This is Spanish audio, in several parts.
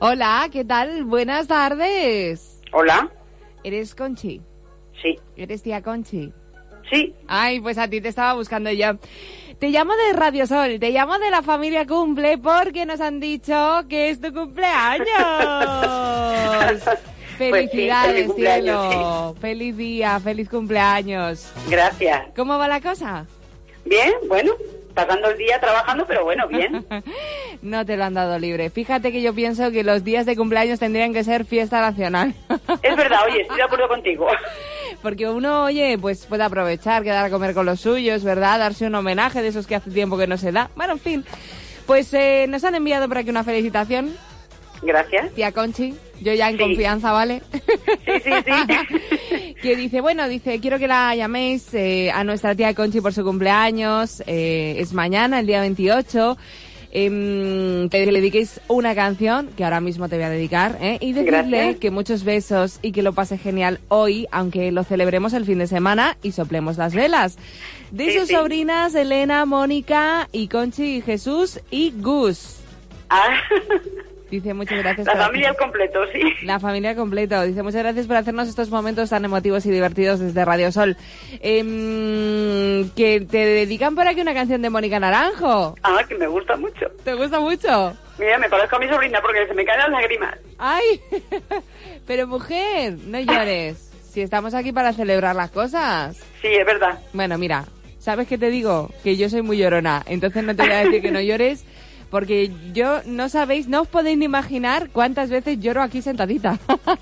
Hola, ¿qué tal? Buenas tardes. Hola. ¿Eres Conchi? Sí. ¿Eres tía Conchi? Sí. Ay, pues a ti te estaba buscando yo. Te llamo de Radio Sol, te llamo de la familia Cumple porque nos han dicho que es tu cumpleaños. Pues sí, Felicidades, feliz cumpleaños, cielo. Feliz día, feliz cumpleaños. Gracias. ¿Cómo va la cosa? Bien, bueno, pasando el día trabajando, pero bueno, bien. No te lo han dado libre. Fíjate que yo pienso que los días de cumpleaños tendrían que ser fiesta nacional. es verdad, oye, estoy de acuerdo contigo. Porque uno, oye, pues puede aprovechar, quedar a comer con los suyos, ¿verdad? Darse un homenaje de esos que hace tiempo que no se da. Bueno, en fin. Pues eh, nos han enviado por aquí una felicitación, Gracias. tía Conchi. Yo ya en Sí. confianza, ¿vale? Sí, sí, sí. que dice, bueno, dice, quiero que la llaméis eh, a nuestra tía Conchi por su cumpleaños. eh, es mañana, el día 28. em, que le dediquéis una canción que ahora mismo te voy a dedicar ¿eh? y decirle Gracias. que muchos besos y que lo pase genial hoy, aunque lo celebremos el fin de semana y soplemos las velas. De Sí, sus sí. sobrinas Elena, Mónica y Conchi y Jesús y Gus. Ah, Dice muchas gracias. la por familia al completo, sí. la familia completo. Dice, muchas gracias por hacernos estos momentos tan emotivos y divertidos desde Radio Sol. Em, que te dedican por aquí una canción de Mónica Naranjo. Ah, que me gusta mucho. ¿Te gusta mucho? Mira, me parezco a mi sobrina porque se me caen las lágrimas. ¡Ay! Pero mujer, no llores. Si estamos aquí para celebrar las cosas. Sí, es verdad. Bueno, mira, ¿sabes qué te digo? Que yo soy muy llorona. Entonces no te voy a decir que no llores. Porque yo, no sabéis, no os podéis ni imaginar cuántas veces lloro aquí sentadita.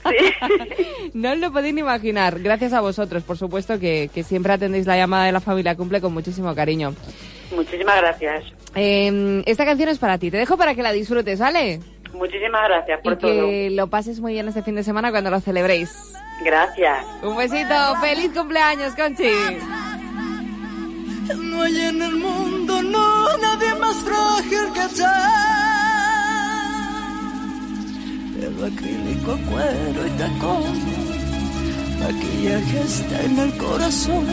Sí. No os lo podéis ni imaginar. Gracias a vosotros, por supuesto, que, que siempre atendéis la llamada de la familia cumple con muchísimo cariño. Muchísimas gracias. Eh, esta canción es para ti. Te dejo para que la disfrutes, ¿vale? Muchísimas gracias por y que lo pases muy bien este fin de semana cuando lo celebréis. todo. Gracias. Un besito. ¡Feliz cumpleaños, Conchi! No hay en el mundo, no, nadie más frágil que ella. Pelo acrílico, cuero y tacón. Maquillaje está en el corazón.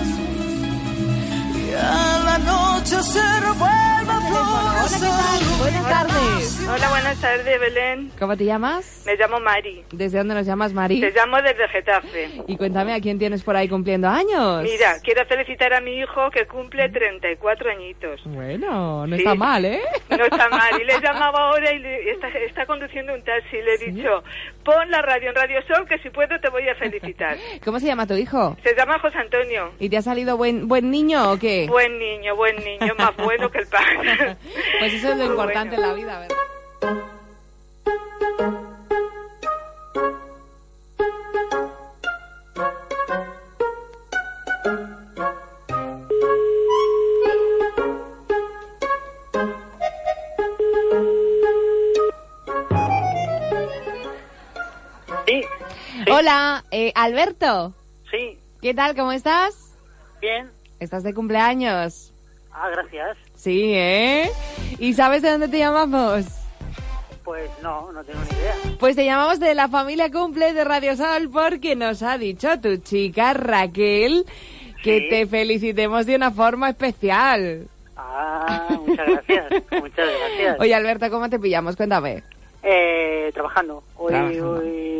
Y a la noche se revuelve Hola, ¿qué tal? Buenas tardes. Hola, buenas tardes, Belén. ¿Cómo te llamas? Me llamo Mari. ¿Desde dónde nos llamas, Mari? Te llamo desde Getafe. Y cuéntame, ¿a quién tienes por ahí cumpliendo años? Mira, quiero felicitar a mi hijo que cumple 34 añitos. Bueno, no Sí. está mal, ¿eh? No está mal. Y le he llamado ahora y le- está, está conduciendo un taxi. Le he dicho, pon la radio en Radio Sol que si puedo te voy a felicitar. ¿Cómo se llama tu hijo? Se llama José Antonio. ¿Y te ha salido buen, buen niño o qué? Buen niño, buen niño, más bueno que el pan. Pues eso es lo Muy importante bueno. en la vida, ¿verdad? Sí, Hola, eh, Alberto. sí, ¿Qué tal? ¿Cómo estás? bien. ¿Estás de cumpleaños? Ah, gracias. Sí, ¿eh? ¿Y sabes de dónde te llamamos? Pues no, no tengo ni idea. Pues te llamamos de la familia cumple de Radio Sol porque nos ha dicho tu chica Raquel que Sí. te felicitemos de una forma especial. Ah, muchas gracias. muchas gracias. Oye, Alberto, ¿cómo te pillamos? Cuéntame. Eh, trabajando. Hoy, Trabajando. hoy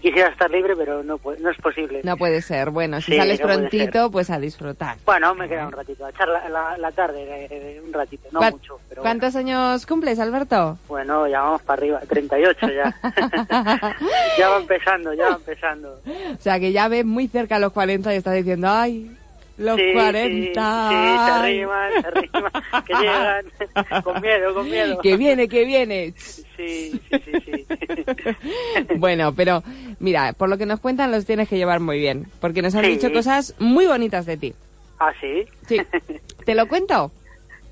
quisiera estar libre, pero no, no es posible. No puede ser. Bueno, si Sí, sales no prontito, pues a disfrutar. Bueno, me queda un ratito, a echar la, la- la tarde, eh, eh, un ratito, no ¿Cuán- mucho. Pero ¿Cuántos años cumples, Alberto? Bueno, ya vamos para arriba, 38 ya. ya va empezando, ya va empezando. O sea, que ya ves muy cerca los 40 y estás diciendo, ay, los Sí, 40. Sí, sí, se ay". arriman, se arriman, que llegan, con miedo, con miedo. Que viene, que viene. Sí, sí, sí, sí. Bueno, pero mira, por lo que nos cuentan los tienes que llevar muy bien, porque nos han Sí. dicho cosas muy bonitas de ti. ¿Ah, sí? Sí. ¿Te lo cuento?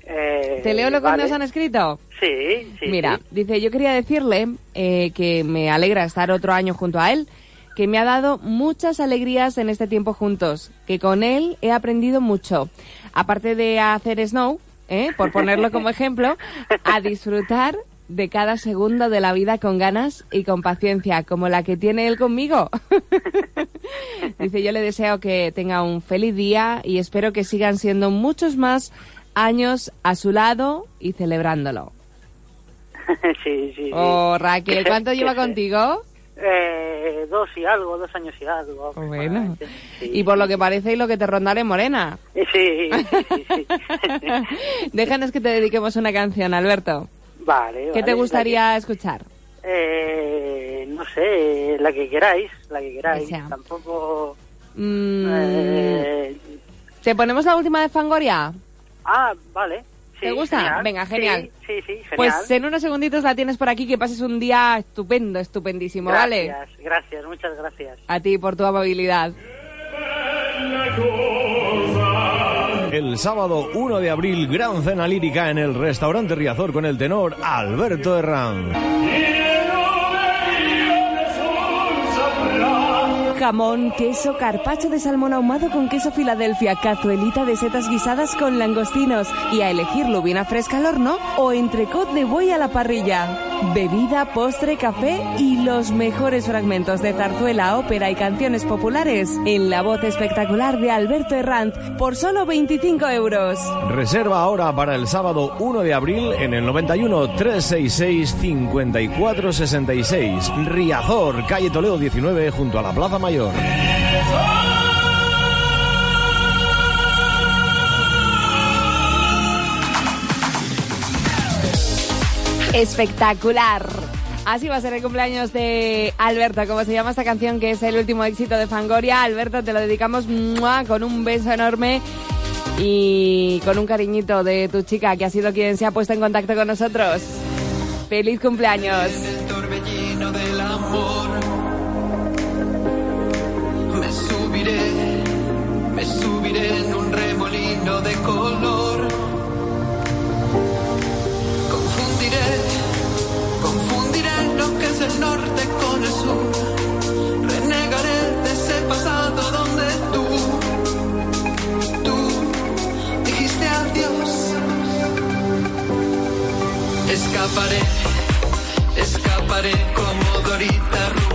Eh, ¿Te leo lo que vale. nos han escrito? Sí, sí. Mira, sí. dice, yo quería decirle eh, que me alegra estar otro año junto a él, que me ha dado muchas alegrías en este tiempo juntos, que con él he aprendido mucho. Aparte de hacer snow, ¿eh? por ponerlo como ejemplo, a disfrutar de cada segundo de la vida con ganas y con paciencia, como la que tiene él conmigo. Dice, yo le deseo que tenga un feliz día y espero que sigan siendo muchos más años a su lado y celebrándolo. sí, sí, sí. Oh, Raquel, ¿cuánto lleva contigo? Eh, dos y algo, dos años y algo. Bueno. Sí. Y por lo que parece y lo que te rondaré morena. Sí, sí, sí. sí. Déjanos que te dediquemos una canción, Alberto. Vale, ¿Qué te gustaría escuchar? eh, no sé, la que queráis, la que queráis. Sea. Tampoco... Mm, eh, ¿Te ponemos la última de Fangoria? ah, vale. Sí, ¿Te gusta? genial. Venga, genial. Sí, sí, sí, genial. Pues en unos segunditos la tienes por aquí, que pases un día estupendo, estupendísimo, ¿vale? Gracias, gracias, muchas gracias. A ti por tu amabilidad. El sábado 1 de abril, gran cena lírica en el restaurante Riazor con el tenor Alberto Herrán. Jamón, queso, carpacho de salmón ahumado con queso Filadelfia, cazuelita de setas guisadas con langostinos y a elegir lubina fresca al horno o entrecot de buey a la parrilla. Bebida, postre, café y los mejores fragmentos de zarzuela, ópera y canciones populares en la voz espectacular de Alberto Herranz por solo 25 euros. Reserva ahora para el sábado 1 de abril en el 91 366 5466. Riazor, calle Toledo 19, junto a la Plaza Mayor. Espectacular. Así va a ser el cumpleaños de Alberto, como se llama esta canción, que es el último éxito de Fangoria. Alberto, te lo dedicamos con un beso enorme y con un cariñito de tu chica, que ha sido quien se ha puesto en contacto con nosotros. ¡Feliz cumpleaños! Escaparé, escaparé como Dorita